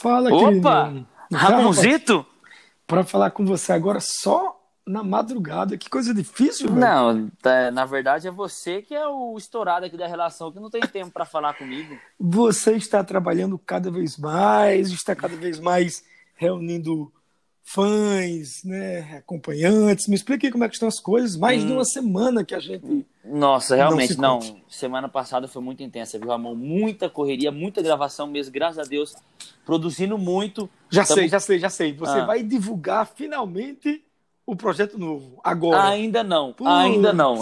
Fala, Opa! Ramonzito? Para falar com você agora só na madrugada. Que coisa difícil, velho. Não, tá, na verdade é você que é o estourado aqui da relação, que não tem tempo para falar comigo. Você está trabalhando cada vez mais, está cada vez mais reunindo fãs, né, acompanhantes. Me explique como é que estão as coisas. Mais hum. de uma semana que a gente. Nossa, realmente, não, não. Semana passada foi muito intensa, viu, Ramon? Muita correria, muita gravação mesmo, graças a Deus. Produzindo muito. Já Tamo... sei, já sei, já sei. Você ah. vai divulgar finalmente o projeto novo, agora. Ainda não, ainda não.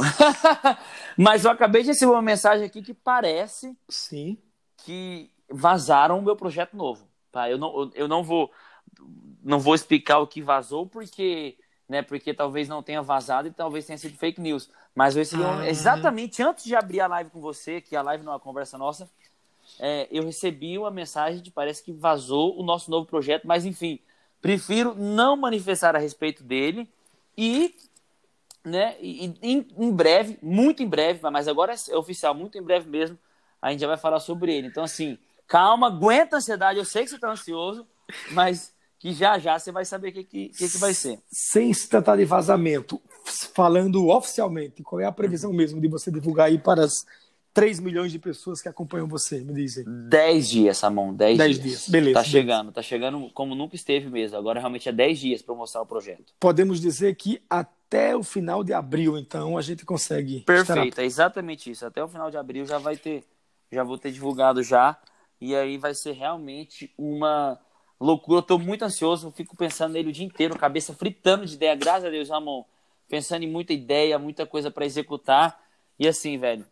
Mas eu acabei de receber uma mensagem aqui que parece Sim. que vazaram o meu projeto novo. Tá? Eu, não, eu não vou não vou explicar o que vazou, porque, né, porque talvez não tenha vazado e talvez tenha sido fake news. Mas eu recebi ah. exatamente antes de abrir a live com você, que a live não é uma conversa nossa, é, eu recebi uma mensagem de parece que vazou o nosso novo projeto, mas enfim, prefiro não manifestar a respeito dele e né, e, em, em, breve, muito em breve, mas agora é oficial, muito em breve mesmo, a gente já vai falar sobre ele. Então, assim, calma, aguenta a ansiedade, eu sei que você está ansioso, mas que já já você vai saber o que, que, que, vai ser. Sem se tratar de vazamento, falando oficialmente, qual é a previsão mesmo de você divulgar aí para as 3 milhões de pessoas que acompanham você, me dizem? 10 dias, Samon, 10, 10 dias. dias. Beleza. Tá chegando, tá chegando como nunca esteve mesmo. Agora realmente é 10 dias para mostrar o projeto. Podemos dizer que até o final de abril, então, a gente consegue. Perfeito, é exatamente isso. Até o final de abril já vai ter, já vou ter divulgado já. E aí vai ser realmente uma loucura. Eu tô muito ansioso, eu fico pensando nele o dia inteiro, cabeça fritando de ideia, graças a Deus, Ramon. Pensando em muita ideia, muita coisa para executar. E assim, velho,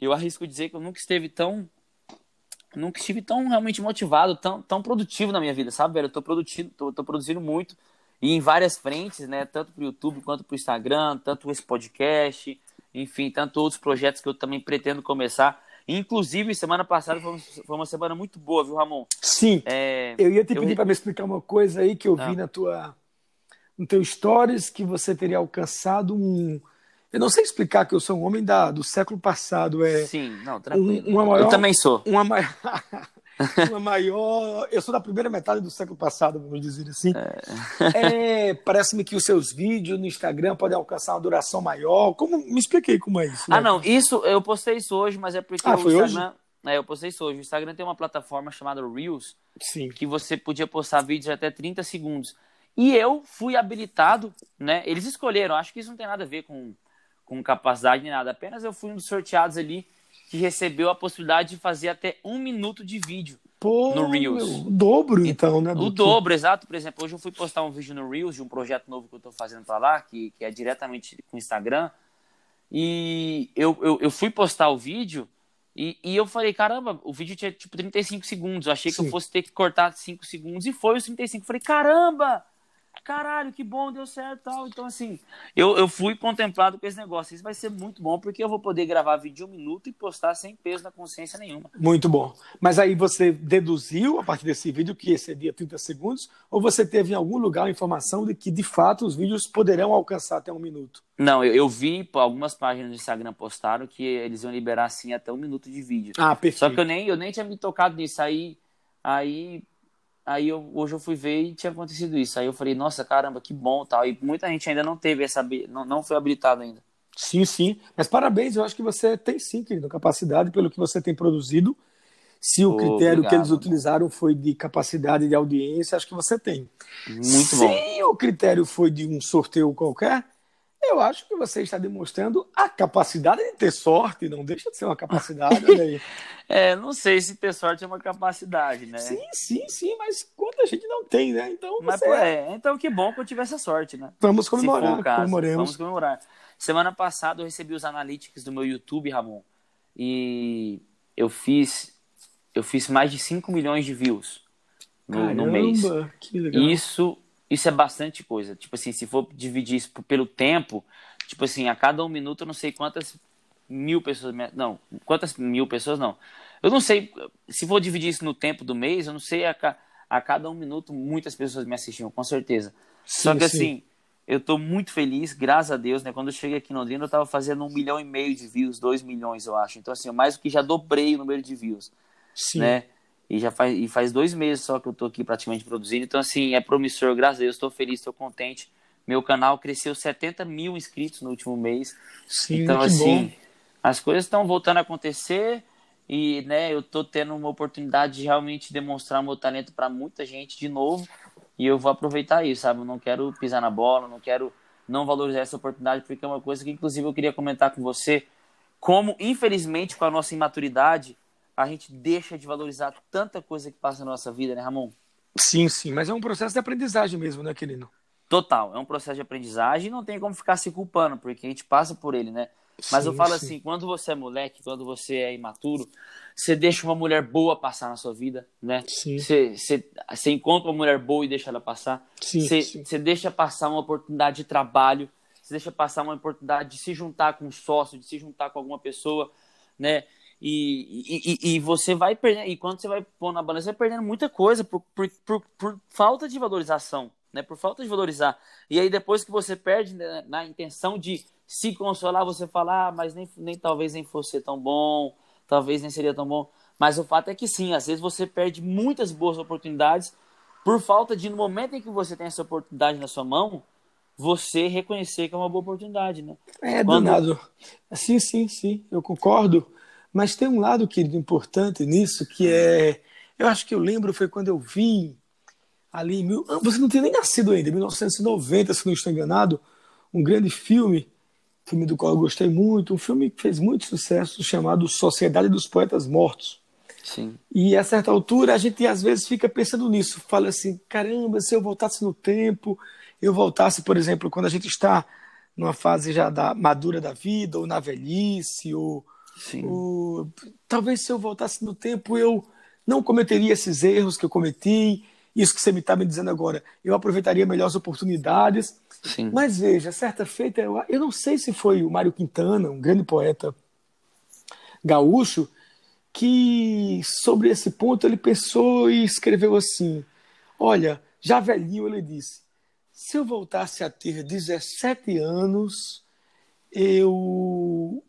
eu arrisco dizer que eu nunca esteve tão. Nunca estive tão realmente motivado, tão, tão produtivo na minha vida, sabe, velho? Eu tô produzindo, tô, tô produzindo muito. E em várias frentes, né? Tanto pro YouTube quanto pro Instagram, tanto esse podcast, enfim, tanto outros projetos que eu também pretendo começar. Inclusive, semana passada foi, uma semana muito boa, viu, Ramon? Sim. É, eu ia te pedir eu... para me explicar uma coisa aí que eu vi ah. na tua, no teu stories que você teria alcançado um. Eu não sei explicar que eu sou um homem da, do século passado. É Sim, não, tranquilo. Um, uma maior, eu também sou. Uma maior. uma maior. Eu sou da primeira metade do século passado, vamos dizer assim. É... é Parece-me que os seus vídeos no Instagram podem alcançar uma duração maior. Como me expliquei como é isso? Né? Ah, não, isso eu postei isso hoje, mas é porque ah, o Instagram. Hoje? É, eu postei isso hoje. O Instagram tem uma plataforma chamada Reels, Sim. que você podia postar vídeos de até 30 segundos. E eu fui habilitado, né? Eles escolheram, acho que isso não tem nada a ver com, com capacidade nem nada. Apenas eu fui um dos sorteados ali que recebeu a possibilidade de fazer até um minuto de vídeo Pô, no Reels. o dobro, então, né? O dobro, exato. Por exemplo, hoje eu fui postar um vídeo no Reels de um projeto novo que eu estou fazendo para lá, que, que é diretamente com o Instagram. E eu, eu, eu fui postar o vídeo e, e eu falei, caramba, o vídeo tinha tipo 35 segundos. Eu achei Sim. que eu fosse ter que cortar 5 segundos e foi os 35. Eu falei, caramba! Caralho, que bom, deu certo tal. Então, assim, eu, eu fui contemplado com esse negócio. Isso vai ser muito bom, porque eu vou poder gravar vídeo de um minuto e postar sem peso na consciência nenhuma. Muito bom. Mas aí você deduziu, a partir desse vídeo, que excederia 30 segundos, ou você teve em algum lugar a informação de que, de fato, os vídeos poderão alcançar até um minuto? Não, eu, eu vi, algumas páginas do Instagram postaram que eles iam liberar, assim, até um minuto de vídeo. Ah, perfeito. Só que eu nem, eu nem tinha me tocado nisso. Aí, aí Aí eu, hoje eu fui ver e tinha acontecido isso. Aí eu falei, nossa, caramba, que bom tal. E muita gente ainda não teve essa, não, não foi habilitado ainda. Sim, sim. Mas parabéns, eu acho que você tem sim, querido, capacidade pelo que você tem produzido. Se o critério obrigado, que eles utilizaram foi de capacidade de audiência, acho que você tem. Muito Se bom. Se o critério foi de um sorteio qualquer, eu acho que você está demonstrando a capacidade de ter sorte, não deixa de ser uma capacidade. É, não sei se ter sorte é uma capacidade, né? Sim, sim, sim, mas quanta gente não tem, né? Então, mas, pô, é. então que bom que eu tivesse a sorte, né? Vamos comemorar, comemoremos. Vamos comemorar. Semana passada eu recebi os analytics do meu YouTube, Ramon, e eu fiz eu fiz mais de 5 milhões de views no, Caramba, no mês. Que legal. Isso isso é bastante coisa. Tipo assim, se for dividir isso pelo tempo, tipo assim, a cada um minuto eu não sei quantas mil pessoas. Não, quantas mil pessoas não. Eu não sei, se for dividir isso no tempo do mês, eu não sei a, a cada um minuto muitas pessoas me assistiam, com certeza. Sim, Só que sim. assim, eu tô muito feliz, graças a Deus, né? Quando eu cheguei aqui em Londrina, eu tava fazendo um milhão e meio de views, dois milhões, eu acho. Então, assim, mais do que já dobrei o número de views. Sim. Né? E já faz, e faz dois meses só que eu tô aqui praticamente produzindo. Então, assim, é promissor, graças a Deus, estou feliz, estou contente. Meu canal cresceu 70 mil inscritos no último mês. Sim, então, assim, bom. as coisas estão voltando a acontecer e, né, eu tô tendo uma oportunidade de realmente demonstrar meu talento para muita gente de novo. E eu vou aproveitar isso, sabe? Eu não quero pisar na bola, não quero não valorizar essa oportunidade, porque é uma coisa que, inclusive, eu queria comentar com você. Como, infelizmente, com a nossa imaturidade, a gente deixa de valorizar tanta coisa que passa na nossa vida, né, Ramon? Sim, sim, mas é um processo de aprendizagem mesmo, né, querido? Total, é um processo de aprendizagem e não tem como ficar se culpando, porque a gente passa por ele, né? Mas sim, eu falo sim. assim, quando você é moleque, quando você é imaturo, você deixa uma mulher boa passar na sua vida, né? Sim. Você, você, você encontra uma mulher boa e deixa ela passar. Sim, você, sim. você deixa passar uma oportunidade de trabalho, você deixa passar uma oportunidade de se juntar com um sócio, de se juntar com alguma pessoa, né? E, e, e, você vai perdendo, e quando você vai pôr na balança, você vai perdendo muita coisa por, por, por, por, falta de valorização, né? Por falta de valorizar. E aí depois que você perde né, na intenção de se consolar, você fala, ah, mas nem, nem talvez nem fosse tão bom, talvez nem seria tão bom. Mas o fato é que sim, às vezes você perde muitas boas oportunidades por falta de, no momento em que você tem essa oportunidade na sua mão, você reconhecer que é uma boa oportunidade, né? É, Quando... danado. Sim, sim, sim, eu concordo. Mas tem um lado, querido, importante nisso, que é. Eu acho que eu lembro, foi quando eu vi ali. Mil... Ah, você não tinha nem nascido ainda, 1990, se não estou enganado, um grande filme, filme do qual eu gostei muito, um filme que fez muito sucesso, chamado Sociedade dos Poetas Mortos. Sim. E a certa altura a gente às vezes fica pensando nisso, fala assim: caramba, se eu voltasse no tempo, eu voltasse, por exemplo, quando a gente está numa fase já da madura da vida, ou na velhice, ou o, talvez se eu voltasse no tempo eu não cometeria esses erros que eu cometi, isso que você me está me dizendo agora, eu aproveitaria melhor as oportunidades. Sim. Mas veja, certa feita, eu, eu não sei se foi o Mário Quintana, um grande poeta gaúcho, que sobre esse ponto ele pensou e escreveu assim: Olha, já velhinho, ele disse: se eu voltasse a ter 17 anos, eu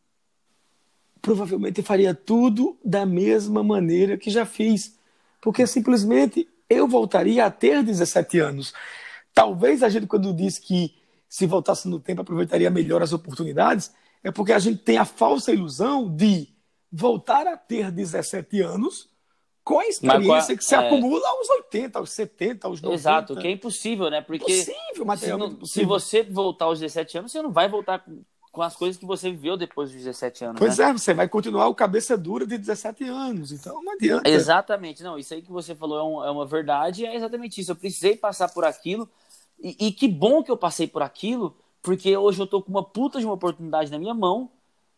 provavelmente faria tudo da mesma maneira que já fiz, porque simplesmente eu voltaria a ter 17 anos. Talvez a gente, quando diz que se voltasse no tempo aproveitaria melhor as oportunidades, é porque a gente tem a falsa ilusão de voltar a ter 17 anos com a experiência que se é... acumula aos 80, aos 70, aos 90. Exato, que é impossível, né? Porque impossível, se, não, se, você voltar aos 17 anos, você não vai voltar com as coisas que você viveu depois dos 17 anos. Pois né? é, você vai continuar o cabeça dura de 17 anos, então não adianta. Exatamente, não, isso aí que você falou é, um, é uma verdade, é exatamente isso. Eu precisei passar por aquilo, e, e, que bom que eu passei por aquilo, porque hoje eu tô com uma puta de uma oportunidade na minha mão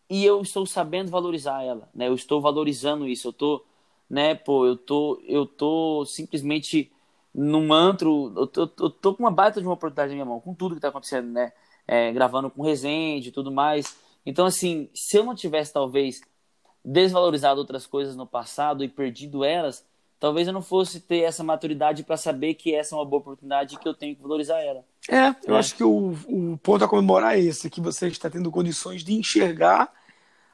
e eu estou sabendo valorizar ela, né? Eu estou valorizando isso, eu tô, né, pô, eu tô, eu tô simplesmente num antro, eu tô, eu tô com uma baita de uma oportunidade na minha mão, com tudo que tá acontecendo, né? É, gravando com Resende e tudo mais. Então, assim, se eu não tivesse, talvez, desvalorizado outras coisas no passado e perdido elas, talvez eu não fosse ter essa maturidade para saber que essa é uma boa oportunidade e que eu tenho que valorizar ela. É, eu é. acho que o, o ponto a comemorar é esse, que você está tendo condições de enxergar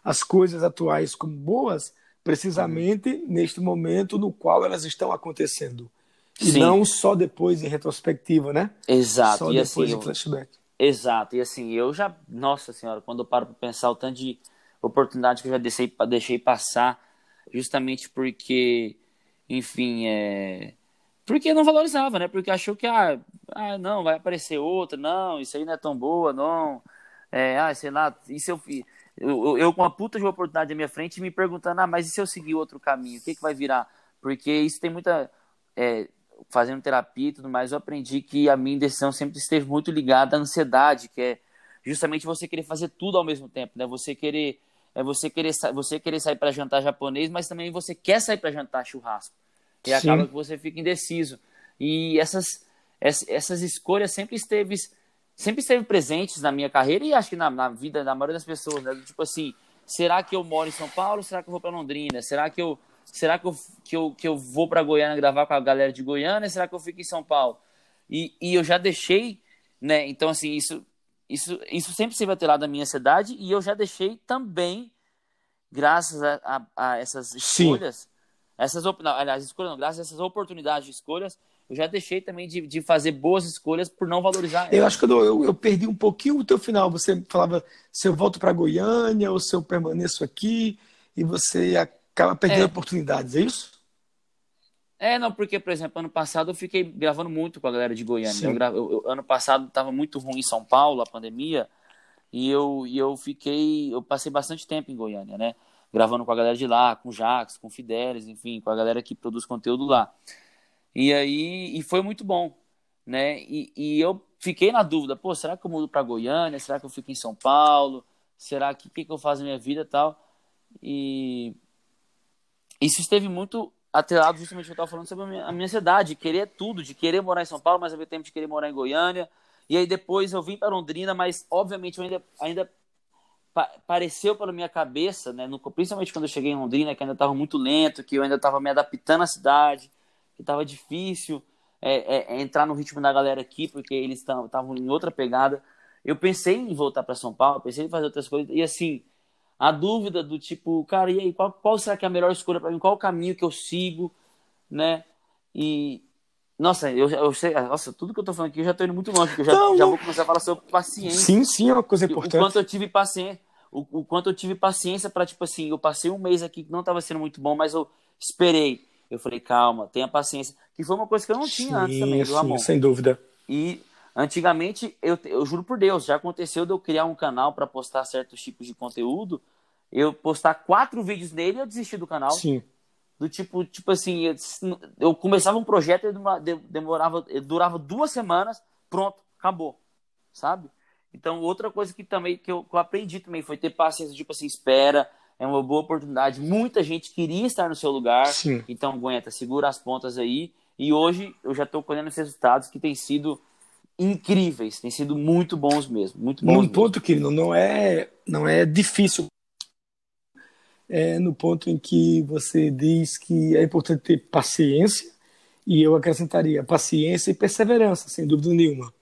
as coisas atuais como boas, precisamente uhum. neste momento no qual elas estão acontecendo. E Sim. não só depois em retrospectiva, né? Exato. Só e depois assim, em flashback. Exato, e assim, eu já, nossa senhora, quando eu paro para pensar o tanto de oportunidade que eu já deixei, deixei passar, justamente porque, enfim, é. Porque não valorizava, né? Porque achou que, ah, ah, não, vai aparecer outra, não, isso aí não é tão boa, não. É, ah, sei lá, e se eu, eu, eu com uma puta de oportunidade na minha frente me perguntando, ah, mas e se eu seguir outro caminho, o que, que vai virar? Porque isso tem muita. É, fazendo terapia e tudo mais, eu aprendi que a minha decisão sempre esteve muito ligada à ansiedade, que é justamente você querer fazer tudo ao mesmo tempo, né? Você querer é você querer você querer sair para jantar japonês, mas também você quer sair para jantar churrasco. E Sim. acaba que você fica indeciso. E essas essas escolhas sempre esteve sempre esteve presentes na minha carreira e acho que na, na vida da maioria das pessoas, né? Tipo assim, será que eu moro em São Paulo? Será que eu vou para Londrina? Será que eu será que eu, que eu, que eu vou para Goiânia gravar com a galera de Goiânia? Será que eu fico em São Paulo? E, e eu já deixei, né? Então, assim, isso, isso, isso sempre se vai ter lá da minha ansiedade e eu já deixei também, graças a, a, a essas escolhas, essas não, aliás, escolha não, graças a essas oportunidades de escolhas, eu já deixei também de, de fazer boas escolhas por não valorizar. Eu acho que eu, eu, eu, perdi um pouquinho o teu final. Você falava se eu volto para Goiânia ou se eu permaneço aqui e você acaba perdendo é. oportunidades, é isso? É, não, porque, por exemplo, ano passado eu fiquei gravando muito com a galera de Goiânia. Eu, eu, ano passado estava muito ruim em São Paulo, a pandemia, e eu, e eu fiquei, eu passei bastante tempo em Goiânia, né? Gravando com a galera de lá, com o Jax, com o Fidelis, enfim, com a galera que produz conteúdo lá. E aí, e foi muito bom, né? E, e eu fiquei na dúvida, pô, será que eu mudo para Goiânia? Será que eu fico em São Paulo? Será que o que, que eu faço na minha vida e tal? E isso esteve muito atrelado justamente que eu estava falando sobre a minha, a minha ansiedade, de querer tudo, de querer morar em São Paulo, mas ao mesmo tempo de querer morar em Goiânia. E aí depois eu vim para Londrina, mas obviamente ainda, ainda pa pareceu pela minha cabeça, né, no, principalmente quando eu cheguei em Londrina, que ainda estava muito lento, que eu ainda estava me adaptando à cidade, que estava difícil é, é, é, entrar no ritmo da galera aqui, porque eles estavam em outra pegada. Eu pensei em voltar para São Paulo, pensei em fazer outras coisas, e assim, a dúvida do tipo, cara, e aí, qual, qual será que é a melhor escolha para mim? Qual o caminho que eu sigo, né? E, nossa, eu, eu sei, nossa, tudo que eu tô falando aqui eu já tô indo muito longe, porque eu já, não, já vou começar a falar sobre paciência. Sim, sim, é uma coisa importante. O quanto eu tive paciência, o, o quanto eu tive paciência para tipo assim, eu passei um mês aqui que não tava sendo muito bom, mas eu esperei. Eu falei, calma, tenha paciência. Que foi uma coisa que eu não tinha sim, antes também, viu, Ramon? Sem dúvida. E Antigamente, eu, eu juro por Deus, já aconteceu de eu criar um canal para postar certos tipos de conteúdo, eu postar quatro vídeos nele e eu desistir do canal. Sim. Do tipo, tipo assim, eu, eu começava um projeto e demorava, durava duas semanas, pronto, acabou, sabe? Então, outra coisa que também que eu, que eu aprendi também foi ter paciência, tipo assim, espera, é uma boa oportunidade. Muita gente queria estar no seu lugar, Sim. então aguenta, segura as pontas aí. E hoje eu já estou colhendo os resultados que têm sido incríveis, têm sido muito bons mesmo, muito bons. Num ponto que não é, não é difícil. É no ponto em que você diz que é importante ter paciência, e eu acrescentaria paciência e perseverança, sem dúvida nenhuma.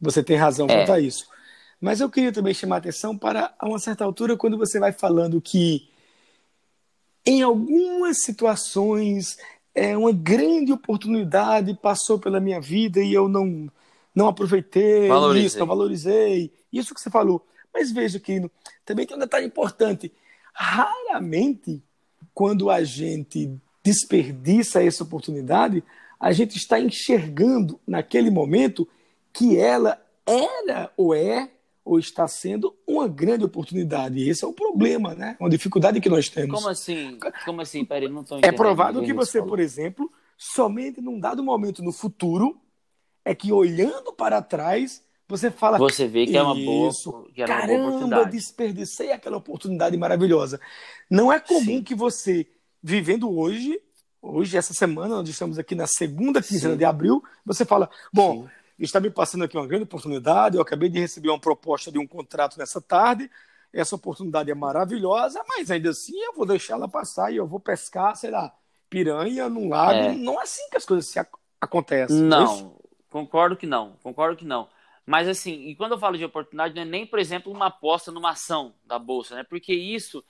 Você tem razão é. quanto a isso. Mas eu queria também chamar a atenção para, a uma certa altura, quando você vai falando que em algumas situações é uma grande oportunidade passou pela minha vida e eu não não aproveitei valorizei. isso, não valorizei. Isso que você falou. Mas veja que também tem um detalhe importante. Raramente, quando a gente desperdiça essa oportunidade, a gente está enxergando naquele momento que ela era ou é ou está sendo uma grande oportunidade. E esse é o problema, né? Uma dificuldade que nós temos. Como assim? Como assim? Peraí, não estou É provável que você, por exemplo, somente num dado momento no futuro é que olhando para trás, você fala. Você vê que é uma boa, que era caramba, uma boa oportunidade. desperdicei aquela oportunidade maravilhosa. Não é comum Sim. que você, vivendo hoje, hoje, essa semana, nós estamos aqui na segunda quinzena Sim. de abril, você fala: bom, Sim. está me passando aqui uma grande oportunidade, eu acabei de receber uma proposta de um contrato nessa tarde. Essa oportunidade é maravilhosa, mas ainda assim eu vou deixar ela passar e eu vou pescar, sei lá, piranha num lago. É. Não é assim que as coisas se acontecem. Não, Concordo que não, concordo que não. Mas assim, e quando eu falo de oportunidade, não é nem, por exemplo, uma aposta numa ação da bolsa, né? Porque isso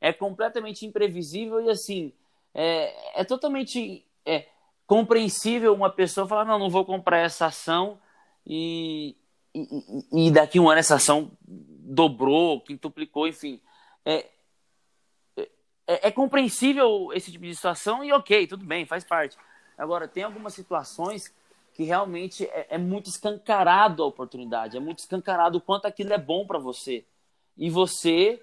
é completamente imprevisível e assim, é, é totalmente é, compreensível uma pessoa falar, não, não vou comprar essa ação e, e, e daqui um ano essa ação dobrou, quintuplicou, enfim. É, é, é, compreensível esse tipo de situação e ok, tudo bem, faz parte. Agora, tem algumas situações que realmente é, é, muito escancarado a oportunidade, é muito escancarado o quanto aquilo é bom para você. E você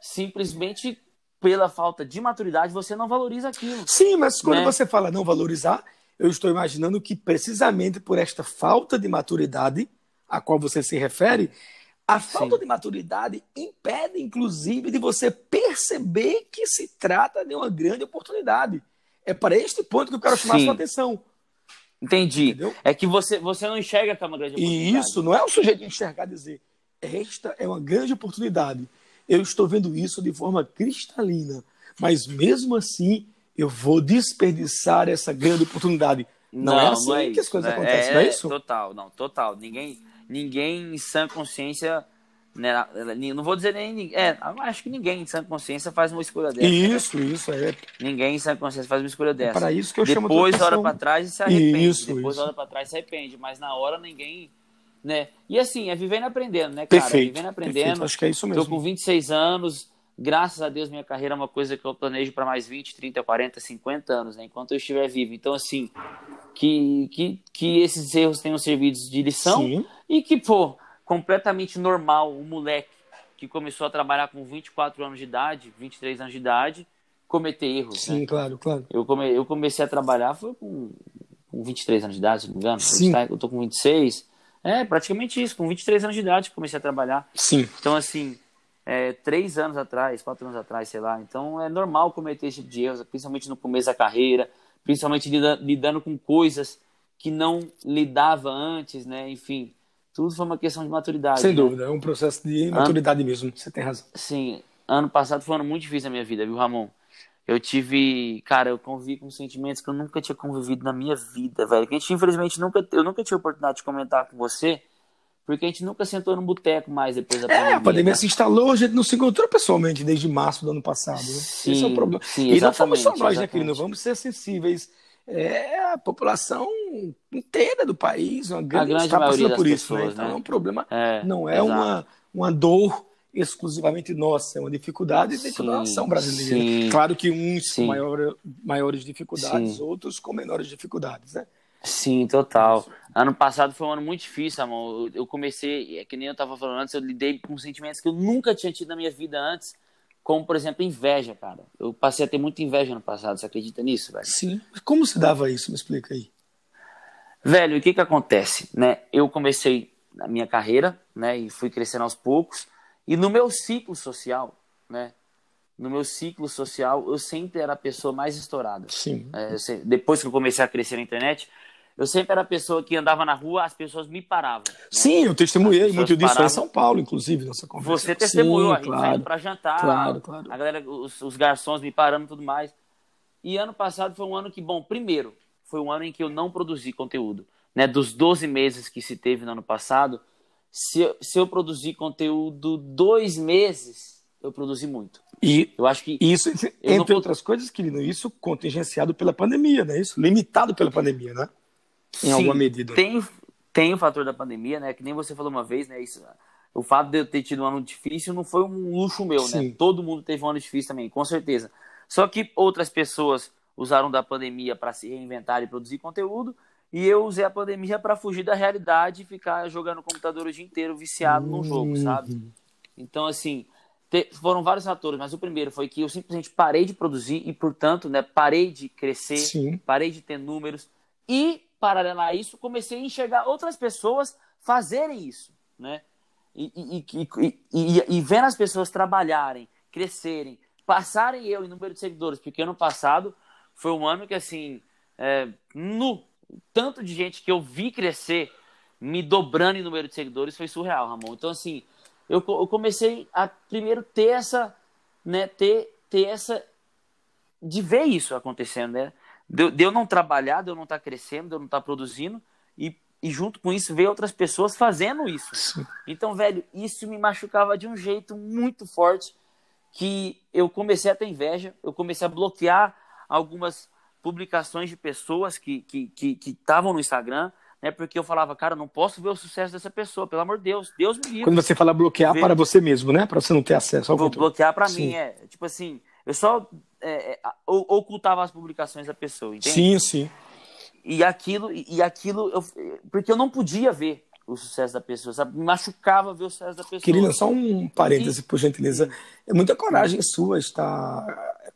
simplesmente pela falta de maturidade você não valoriza aquilo. Sim, mas quando né? você fala não valorizar, eu estou imaginando que precisamente por esta falta de maturidade a qual você se refere, a falta Sim. de maturidade impede, inclusive, de você perceber que se trata de uma grande oportunidade. É para este ponto que eu quero chamar Sim. a sua atenção. Entendi. Entendeu? É que você, você não enxerga que é uma grande oportunidade. E isso não é o sujeito enxergar e dizer, esta é uma grande oportunidade. Eu estou vendo isso de forma cristalina, mas mesmo assim eu vou desperdiçar essa grande oportunidade. Não, é não é assim não é que as coisas né? acontecem, é, não é isso? Total, não, total. Ninguém, ninguém em sã consciência Né? Não vou dizer nem. É, acho que ninguém em sã consciência faz uma escolha dessa. Isso, né? isso, é. Ninguém em sã consciência faz uma escolha dessa. É para isso que eu Depois chamo Depois olha para trás e se arrepende. Isso, Depois isso. olha para trás e se arrepende. Mas na hora ninguém. Né? E assim, é vivendo e aprendendo, né, cara? Perfeito, vivendo e aprendendo. Perfeito. Acho que é isso mesmo. Tô com 26 anos. Graças a Deus, minha carreira é uma coisa que eu planejo para mais 20, 30, 40, 50 anos, né? Enquanto eu estiver vivo. Então, assim, que, que, que esses erros tenham servido de lição Sim. e que, pô, completamente normal o moleque que começou a trabalhar com 24 anos de idade, 23 anos de idade, cometer erros. Sim, né? claro, claro. Eu, come, eu comecei a trabalhar foi com, com 23 anos de idade, se não me engano. Sim. Eu tô com 26. É, praticamente isso. Com 23 anos de idade comecei a trabalhar. Sim. Então, assim, é, três anos atrás, quatro anos atrás, sei lá. Então, é normal cometer esse tipo de erros, principalmente no começo da carreira, principalmente lidando, lidando com coisas que não lidava antes, né? Enfim, tudo foi uma questão de maturidade. Sem né? dúvida, é um processo de maturidade mesmo. Você tem razão. Sim, ano passado foi um ano muito difícil na minha vida, viu, Ramon? Eu tive, cara, eu convivi com sentimentos que eu nunca tinha convivido na minha vida, velho. Que a gente, infelizmente, nunca, eu nunca tive a oportunidade de comentar com você, porque a gente nunca sentou no boteco mais depois da pandemia. É, a pandemia né? se instalou, a gente não se encontrou pessoalmente desde março do ano passado. Né? Sim, Esse é o problema. sim, e não fomos só exatamente, nós, né, exatamente. querido? Vamos ser sensíveis. É a população inteira do país, uma grande, grande está passando por isso, né? pessoas, Então né? é um problema, É, não é exato. uma, uma dor exclusivamente nossa, é uma dificuldade de Sim, toda a nação brasileira. sim. Claro que uns Sim. com maior, maiores dificuldades, outros com menores dificuldades, né? Sim, total. Ano passado foi um ano muito difícil, amor. Eu eu comecei, é que nem eu tava falando antes, eu lidei com sentimentos que eu nunca tinha tido na minha vida antes, como, por exemplo, inveja, cara. Eu passei a ter muita inveja no passado, você acredita nisso, velho? Sim. Como se dava isso? Me explica aí. Velho, o que que acontece, né? Eu comecei a minha carreira, né, e fui crescendo aos poucos, e no meu ciclo social, né, no meu ciclo social, eu sempre era a pessoa mais estourada. Sim. É, depois que eu comecei a crescer na internet, eu sempre era a pessoa que andava na rua, as pessoas me paravam. né? Sim, eu testemunhei muito disso aí em paravam. São Paulo, inclusive, nossa conversa. Você testemunhou, Sim, a gente claro. saindo pra jantar, Claro, claro. a galera, os, os garçons me parando e tudo mais. E ano passado foi um ano que, bom, primeiro, foi um ano em que eu não produzi conteúdo. Né? Dos 12 meses que se teve no ano passado, se, eu- se eu produzi conteúdo dois meses, eu produzi muito. E Eu acho que isso, entre não outras coisas, querido, isso contingenciado pela pandemia, né? Isso limitado pela pandemia, né? Em Sim, alguma medida. Tem, tem o fator da pandemia, né? Que nem você falou uma vez, né? Isso, o fato de eu ter tido um ano difícil não foi um luxo meu, Sim. né? Todo mundo teve um ano difícil também, com certeza. Só que outras pessoas usaram da pandemia para se reinventar e produzir conteúdo, e eu usei a pandemia para fugir da realidade e ficar jogando no computador o dia inteiro viciado num jogo, sabe? Uhum. Então, assim, te- foram vários fatores, mas o primeiro foi que eu simplesmente parei de produzir e, portanto, né, parei de crescer, Sim. parei de ter números e, paralelo a isso, comecei a enxergar outras pessoas fazerem isso, né? E, e, e, e, vendo as pessoas trabalharem, crescerem, passarem eu em número de seguidores, porque ano passado foi um ano que, assim, é, no tanto de gente que eu vi crescer, me dobrando em número de seguidores, foi surreal, Ramon. Então, assim, eu, eu comecei a primeiro ter essa, né, ter, ter essa, de ver isso acontecendo, né? De, eu- de eu não trabalhar, de eu não estar crescendo, de eu não estar produzindo, e, e junto com isso ver outras pessoas fazendo isso. Sim. Então, velho, isso me machucava de um jeito muito forte que eu comecei a ter inveja, eu comecei a bloquear algumas publicações de pessoas que que que que estavam no Instagram, né? Porque eu falava, cara, não posso ver o sucesso dessa pessoa, pelo amor de Deus, Deus me livre. Quando você fala bloquear Vê- para você mesmo, né? Para você não ter acesso ao Vou bloquear Sim. mim, é. Tipo assim, eu só é, é, ocultava as publicações da pessoa, entende? Sim, sim. E aquilo, e aquilo, eu, porque eu não podia ver o sucesso da pessoa, sabe? Me machucava ver o sucesso da pessoa. Querida, só um parêntese, por gentileza. É muita coragem sua estar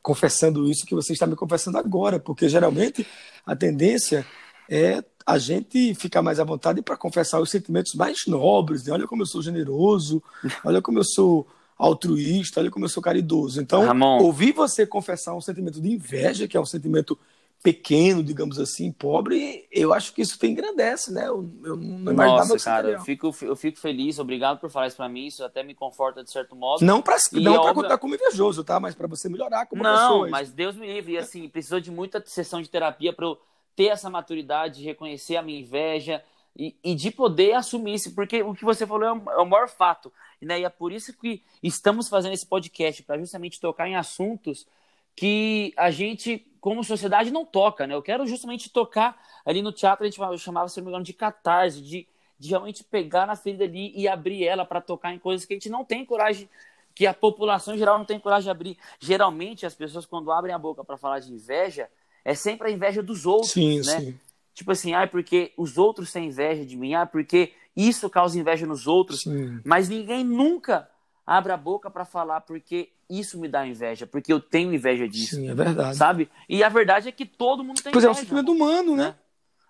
confessando isso que você está me confessando agora, porque geralmente a tendência é a gente ficar mais à vontade para confessar os sentimentos mais nobres. Né? Olha como eu sou generoso, olha como eu sou altruísta, olha como eu sou caridoso. Então, Ramon. ouvir você confessar um sentimento de inveja, que é um sentimento pequeno, digamos assim, pobre, eu acho que isso te engrandece, né? Eu, eu não imaginava Nossa, cara, eu fico, eu fico feliz, obrigado por falar isso pra mim, isso até me conforta de certo modo. Não para não pra óbvio- contar como invejoso, tá? Mas para você melhorar como Não, pessoa. mas Deus me livre. E assim, precisou de muita sessão de terapia para eu ter essa maturidade de reconhecer a minha inveja, E, e, de poder assumir isso, porque o que você falou é o, é o maior fato. Né? E é por isso que estamos fazendo esse podcast, para justamente tocar em assuntos que a gente, como sociedade, não toca. Né? Eu quero justamente tocar ali no teatro, a gente chamava, se não me engano, de catarse, de, de realmente pegar na ferida ali e abrir ela para tocar em coisas que a gente não tem coragem, que a população em geral não tem coragem de abrir. Geralmente, as pessoas, quando abrem a boca para falar de inveja, é sempre a inveja dos outros, sim, né? Sim. Tipo assim, ah, porque os outros têm inveja de mim, ah, porque isso causa inveja nos outros. Sim. Mas ninguém nunca abre a boca para falar porque isso me dá inveja, porque eu tenho inveja disso. Sim, é verdade. Sabe? E a verdade é que todo mundo tem pois inveja. Pois é, um sentimento humano, né? né?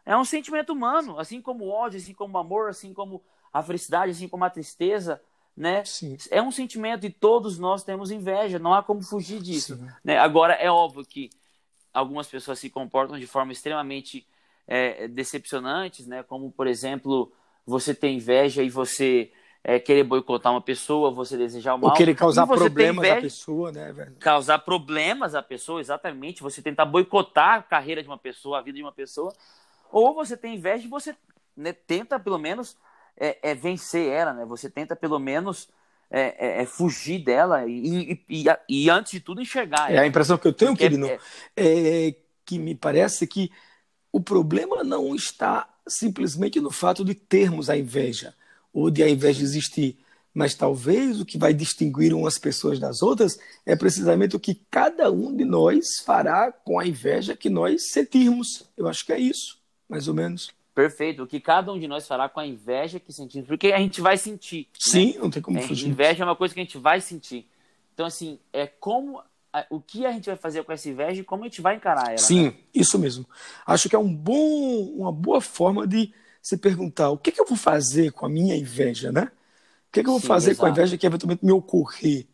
É um sentimento humano, assim como o ódio, assim como o amor, assim como a felicidade, assim como a tristeza, né? Sim. É um sentimento e todos nós temos inveja, não há como fugir disso. Né? Agora, é óbvio que algumas pessoas se comportam de forma extremamente é, decepcionantes, né? Como, por exemplo, você ter inveja e você é, querer boicotar uma pessoa, você desejar o mal. Ou querer causar problemas inveja, à pessoa, né? Velho? Causar problemas à pessoa, exatamente. Você tentar boicotar a carreira de uma pessoa, a vida de uma pessoa. Ou você tem inveja e você né, tenta, pelo menos, é, é, vencer ela, né? Você tenta, pelo menos, é, é, é fugir dela e, e, e, e, antes de tudo, enxergar. É, a impressão que eu tenho, Porque querido, é, que me parece que o problema não está simplesmente no fato de termos a inveja ou de a inveja existir, mas talvez o que vai distinguir umas pessoas das outras é precisamente o que cada um de nós fará com a inveja que nós sentirmos. Eu acho que é isso, mais ou menos. Perfeito. O que cada um de nós fará com a inveja que sentimos, porque a gente vai sentir. Né? Sim, né? não tem como fugir. Inveja é uma coisa que a gente vai sentir. Então, assim, é como o que a gente vai fazer com essa inveja e como a gente vai encarar ela. Sim, né? isso mesmo. Acho que é um bom, uma boa forma de se perguntar o que, que eu vou fazer com a minha inveja, né? O que, que eu vou Sim, fazer exato. com a inveja que eventualmente me ocorrer?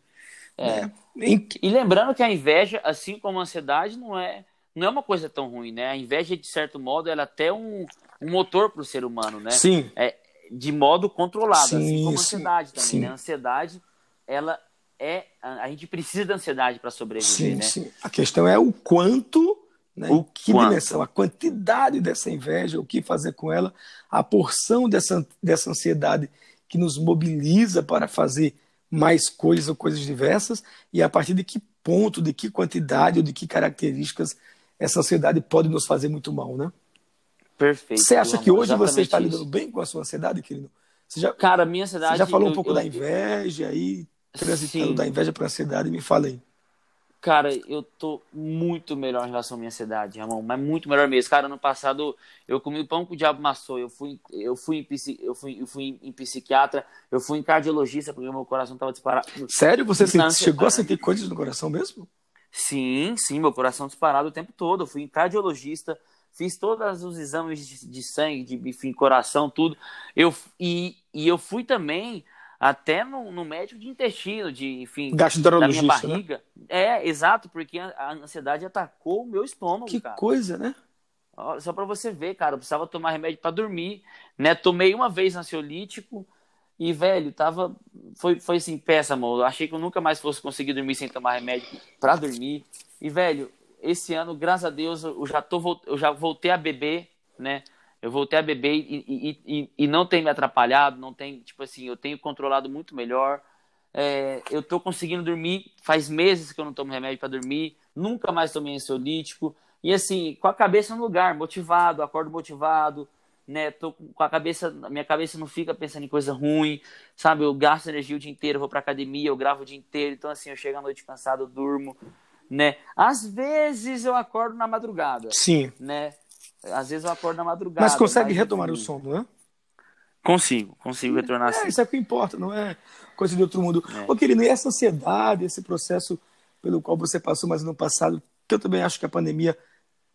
É. Né? Em... E lembrando que a inveja, assim como a ansiedade, não é, não é uma coisa tão ruim, né? A inveja, de certo modo, ela é até um, um motor para o ser humano, né? Sim. É, de modo controlado, sim, assim como a ansiedade também, sim. né? A ansiedade, ela é a, gente precisa da ansiedade para sobreviver, sim, né? Sim. A questão é o quanto, né, o que quanto. dimensão, a quantidade dessa inveja, o que fazer com ela, a porção dessa, dessa ansiedade que nos mobiliza para fazer mais coisas ou coisas diversas e a partir de que ponto, de que quantidade ou de que características essa ansiedade pode nos fazer muito mal, né? Perfeito. Você acha que hoje você está lidando bem com a sua ansiedade, querido? Você já, Cara, minha ansiedade. Você já falou um pouco eu, da inveja aí? Transitando Sim. da inveja para a ansiedade, me fala aí. Cara, eu tô muito melhor em relação à minha ansiedade, Ramon, mas muito melhor mesmo. Cara, ano passado eu comi pão com o diabo maçou, eu fui, eu fui, em, eu fui, eu fui em psiquiatra, eu fui em cardiologista porque meu coração tava disparado. Sério? Você chegou a sentir coisas no coração mesmo? Sim, sim, meu coração disparado o tempo todo. Eu fui em cardiologista, fiz todos os exames de, de sangue, de enfim, coração, tudo. Eu, e, e eu fui também até no, no médico de intestino, de, enfim, da minha barriga. Né? É, exato, porque a, a, ansiedade atacou o meu estômago, que cara. coisa, né? Só para você ver, cara, eu precisava tomar remédio para dormir, né? Tomei uma vez ansiolítico e, velho, tava foi foi assim, péssimo. Eu achei que eu nunca mais fosse conseguir dormir sem tomar remédio para dormir. E, velho, esse ano, graças a Deus, eu já tô eu já voltei a beber, né? Eu voltei a beber e, e, e, e, não tem me atrapalhado, não tem, tipo assim, eu tenho controlado muito melhor. É, eu tô conseguindo dormir, faz meses que eu não tomo remédio para dormir, nunca mais tomei ansiolítico. E assim, com a cabeça no lugar, motivado, acordo motivado, né? Tô com a cabeça, minha cabeça não fica pensando em coisa ruim, sabe? Eu gasto energia o dia inteiro, vou pra academia, eu gravo o dia inteiro, então assim, eu chego à noite cansado, eu durmo, né? Às vezes eu acordo na madrugada. Sim. Né? Às vezes eu acordo na madrugada. Mas consegue mas, retomar enfim, o sono, né? Consigo, consigo retornar é, Isso é o que importa, não é coisa de outro mundo. É. Ô, querido, e essa ansiedade, esse processo pelo qual você passou mais no passado, que eu também acho que a pandemia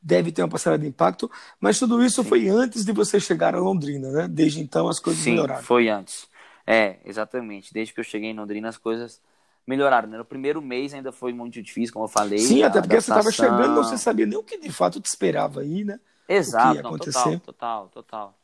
deve ter uma passada de impacto, mas tudo isso Sim. foi antes de você chegar a Londrina, né? Desde então as coisas Sim, melhoraram. foi antes. É, exatamente. Desde que eu cheguei em Londrina as coisas melhoraram. Né? No primeiro mês ainda foi muito difícil, como eu falei. Sim, até porque adaptação... você estava chegando, não você sabia nem o que de fato te esperava aí, né? Exato, não, total, total, total.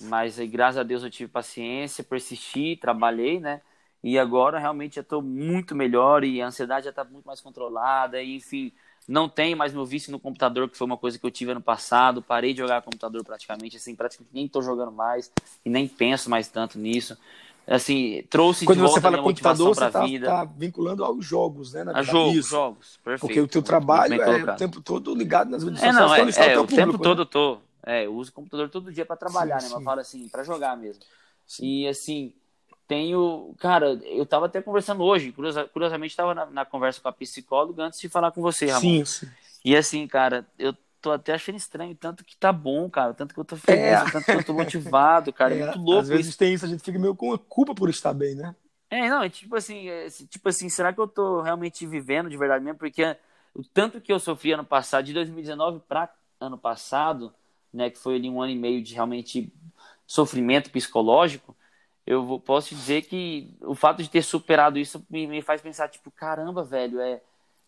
Mas aí, graças a Deus eu tive paciência, persisti, trabalhei, né? E agora realmente já estou muito melhor e a ansiedade já está muito mais controlada. E, enfim, Não tenho mais meu vício no computador, que foi uma coisa que eu tive ano passado. Parei de jogar computador praticamente, assim, praticamente nem estou jogando mais e nem penso mais tanto nisso. Assim, trouxe Quando de volta você fala computador, você está tá vinculando aos jogos, né? Na A verdade, jogos, perfeito. Porque o teu trabalho é o tempo todo ligado nas redes É, sociais, não, para é, o é, o tempo público, todo né? eu tô. É, eu uso o computador todo dia para trabalhar, Sim, né? sim. Mas fala assim, para jogar mesmo. E assim, tenho. Cara, eu tava até conversando hoje, curiosa- curiosamente estava na, na conversa com a psicóloga antes de falar com você, Ramon. Sim, sim. E assim, cara, eu tô até achando estranho, tanto que tá bom, cara, tanto que eu tô feliz, É. tanto que eu tô motivado, cara. É, É, muito louco às vezes isso. tem isso, a gente fica meio com a culpa por estar bem, né? É, não, é tipo assim, é, tipo assim, será que eu tô realmente vivendo de verdade mesmo? Porque o tanto que eu sofri ano passado, de 2019 para ano passado, né, que foi ali um ano e meio de realmente sofrimento psicológico, eu posso dizer que o fato de ter superado isso me, me faz pensar, tipo, caramba, velho, é,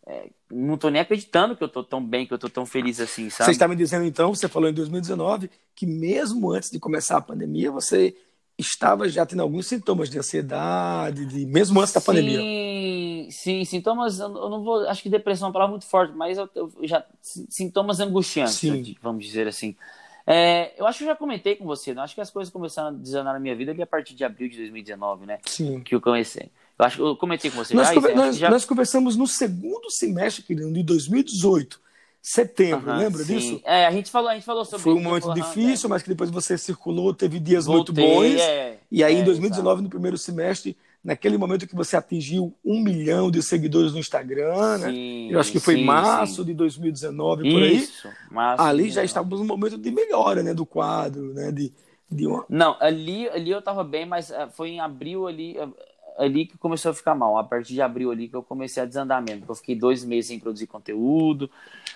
é, não tô nem acreditando que eu tô tão bem, que eu tô tão feliz assim, sabe? Você está me dizendo então, você falou em 2019, que mesmo antes de começar a pandemia, você estava já tendo alguns sintomas de ansiedade, de mesmo antes da pandemia. Sim, sim, sintomas, eu eu não vou, acho que depressão é uma palavra muito forte, mas eu, eu já, sintomas angustiantes, Sim. eu vamos dizer assim. É, eu acho que eu já comentei com você, né? acho que as coisas começaram a desandar na minha vida ali a partir de abril de 2019, né? Sim. Que eu comecei. Eu acho eu comentei com você Nós, já, conver- isso, nós- já- nós conversamos no segundo semestre, querido, de 2018, setembro, Aham, lembra sim. disso? É, a gente falou, a gente falou sobre Foi um isso, momento falou, aham, difícil, é. mas que depois você circulou, teve dias Voltei, muito bons. é, E aí, é, em 2019, no primeiro semestre, naquele momento que você atingiu um milhão de seguidores no Instagram, né? Sim, Eu acho que foi sim, março sim. de 2019, por aí. Isso, março Ali já 2019. estávamos num momento de melhora, né, do quadro, né, de, de uma... Não, ali, ali eu tava bem, mas eh, foi em abril ali, eh, ali que começou a ficar mal. A partir de abril ali que eu comecei a desandar mesmo. Eu fiquei dois meses sem produzir conteúdo,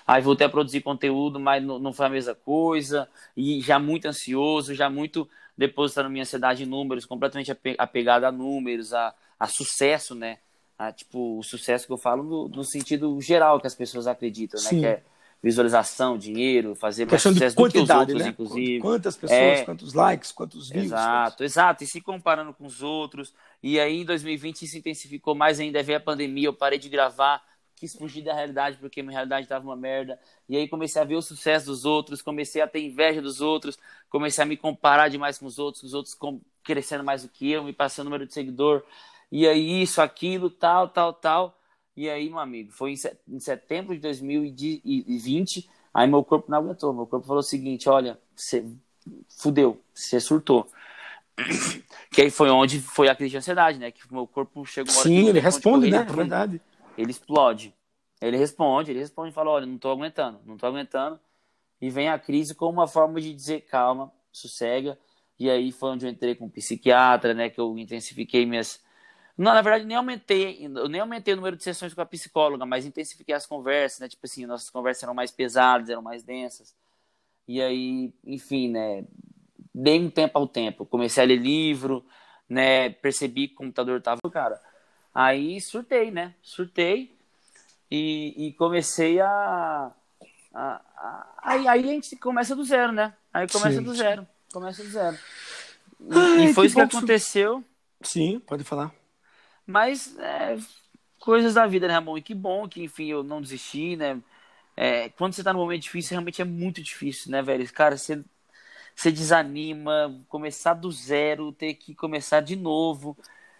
aí voltei a produzir conteúdo, mas não, não foi a mesma coisa, e já muito ansioso, já muito depositando minha ansiedade em números, completamente ape- apegado a números, a, a sucesso, né? A, tipo, o sucesso que eu falo no, no sentido geral que as pessoas acreditam, né? Sim. Que é visualização, dinheiro, fazer mais sucesso do que os outros, né? inclusive. Quantas pessoas, É. quantos likes, quantos views. Exato, exato. E se comparando com os outros. E aí, em 2020, isso intensificou mais ainda. Veio a pandemia, eu parei de gravar, quis fugir da realidade, porque minha realidade estava uma merda. E aí, comecei a ver o sucesso dos outros, comecei a ter inveja dos outros, comecei a me comparar demais com os outros, os outros crescendo mais do que eu, me passando número de seguidor. E aí, isso, aquilo, tal, tal, tal. E aí, meu amigo, foi em se- em setembro de 2020. Aí, meu corpo não aguentou. Meu corpo falou o seguinte: olha, você fudeu, você surtou. Que aí foi onde foi a crise de ansiedade, né? Que o meu corpo chegou Sim, ele responde, correr, né? É verdade. Ele explode. Ele responde, ele responde e fala: olha, não tô aguentando, não tô aguentando. E vem a crise como uma forma de dizer calma, sossega. E aí foi onde eu entrei com um psiquiatra, né? Que eu intensifiquei minhas. Não, na verdade, nem aumentei, eu nem aumentei o número de sessões com a psicóloga, mas intensifiquei as conversas, né? Tipo assim, nossas conversas eram mais pesadas, eram mais densas. E aí, enfim, né? Dei um tempo ao tempo. Comecei a ler livro, né? Percebi que o computador tava. Cara, aí surtei, né? Surtei e, e comecei a. a- a- aí, aí a gente começa do zero, né? Aí começa Sim. do zero. Começa do zero. E, Ai, e foi isso que- aconteceu. Sim, pode falar. Mas é, coisas da vida, né, Ramon? E que bom que, enfim, eu não desisti, né? É, quando você tá num momento difícil, realmente é muito difícil, né, velho? Cara, você, você desanima, começar do zero, ter que começar de novo.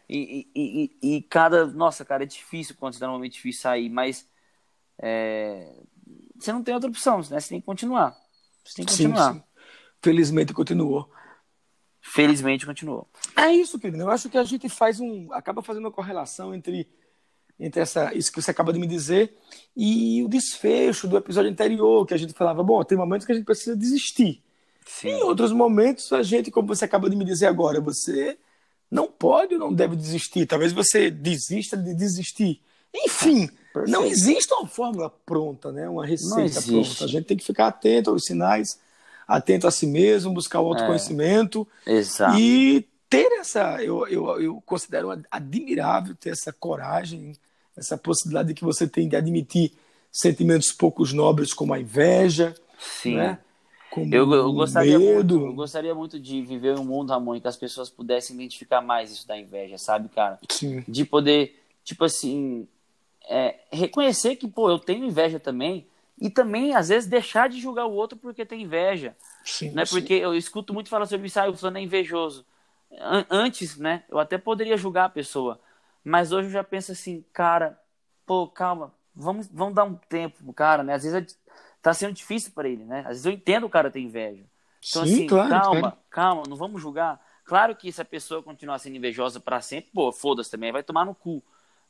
E, e, e, e cada. Nossa, cara, é difícil quando você tá num momento difícil sair, mas. é, você não tem outra opção, né? Você tem que continuar. Você tem que Sim, continuar. sim. Felizmente continuou. Felizmente continuou. É isso, querido. Eu acho que a gente faz um. acaba fazendo uma correlação entre, entre essa, isso que você acaba de me dizer e o desfecho do episódio anterior, que a gente falava, bom, tem momentos que a gente precisa desistir. Sim. Em outros momentos, a gente, como você acaba de me dizer agora, você não pode ou não deve desistir. Talvez você desista de desistir. Enfim, Perfeito. não existe uma fórmula pronta, né? uma receita pronta. A gente tem que ficar atento aos sinais, atento a si mesmo, buscar o autoconhecimento. Exato. E ter essa, eu, eu, eu considero admirável ter essa coragem, essa possibilidade que você tem de admitir sentimentos poucos nobres como a inveja, Sim. né? como Eu, eu gostaria medo. muito, eu gostaria muito de viver um mundo, Ramon, em que as pessoas pudessem identificar mais isso da inveja, sabe, cara? Sim, De poder, tipo assim, é, reconhecer que, pô, eu tenho inveja também, e também, às vezes, deixar de julgar o outro porque tem inveja. Sim, né? Sim. Porque eu escuto muito falar sobre isso, ah, o fulano é invejoso. Antes, né, eu até poderia julgar a pessoa, mas hoje eu já penso assim, cara, pô, calma, vamos, vamos dar um tempo cara, né? Às vezes é, tá sendo difícil para ele, né? Às vezes eu entendo o cara ter inveja. Então, Sim, assim, claro, calma, claro. calma, não vamos julgar. Claro que se a pessoa continuar sendo invejosa para sempre, pô, foda-se também, vai tomar no cu.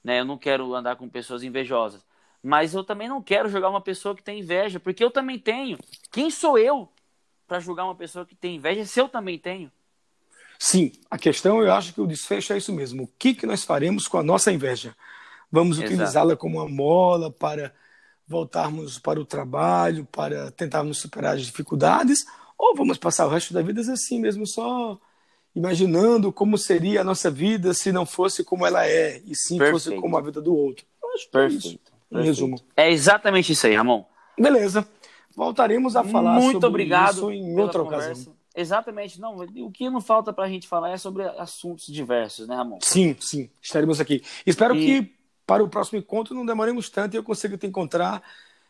Né? Eu não quero andar com pessoas invejosas. Mas eu também não quero julgar uma pessoa que tem inveja, porque eu também tenho. Quem sou eu para julgar uma pessoa que tem inveja se eu também tenho? Sim, a questão eu acho que o desfecho é isso mesmo. O que, que nós faremos com a nossa inveja? Vamos utilizá-la como uma mola para voltarmos para o trabalho, para tentarmos superar as dificuldades, ou vamos passar o resto da vida assim mesmo, só imaginando como seria a nossa vida se não fosse como ela é, e sim Perfeito. fosse como a vida do outro. Eu acho que é Perfeito. é isso, em resumo. É exatamente isso aí, Ramon. Beleza. Voltaremos a falar Muito sobre obrigado isso em outra conversa. ocasião. Exatamente, não. O que não falta para a gente falar é sobre assuntos diversos, né, Ramon? Sim, sim. Estaremos aqui. Espero e... que para o próximo encontro não demoremos tanto e eu consiga te encontrar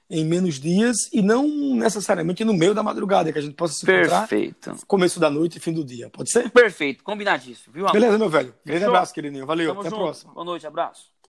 em menos dias e não necessariamente no meio da madrugada, que a gente possa se Perfeito. encontrar começo da noite e fim do dia. Pode ser? Perfeito, combinadíssimo, viu? Amor? Beleza, meu velho. Grande abraço, queridinho. Valeu, Tamo até junto. a próxima. Boa noite, abraço.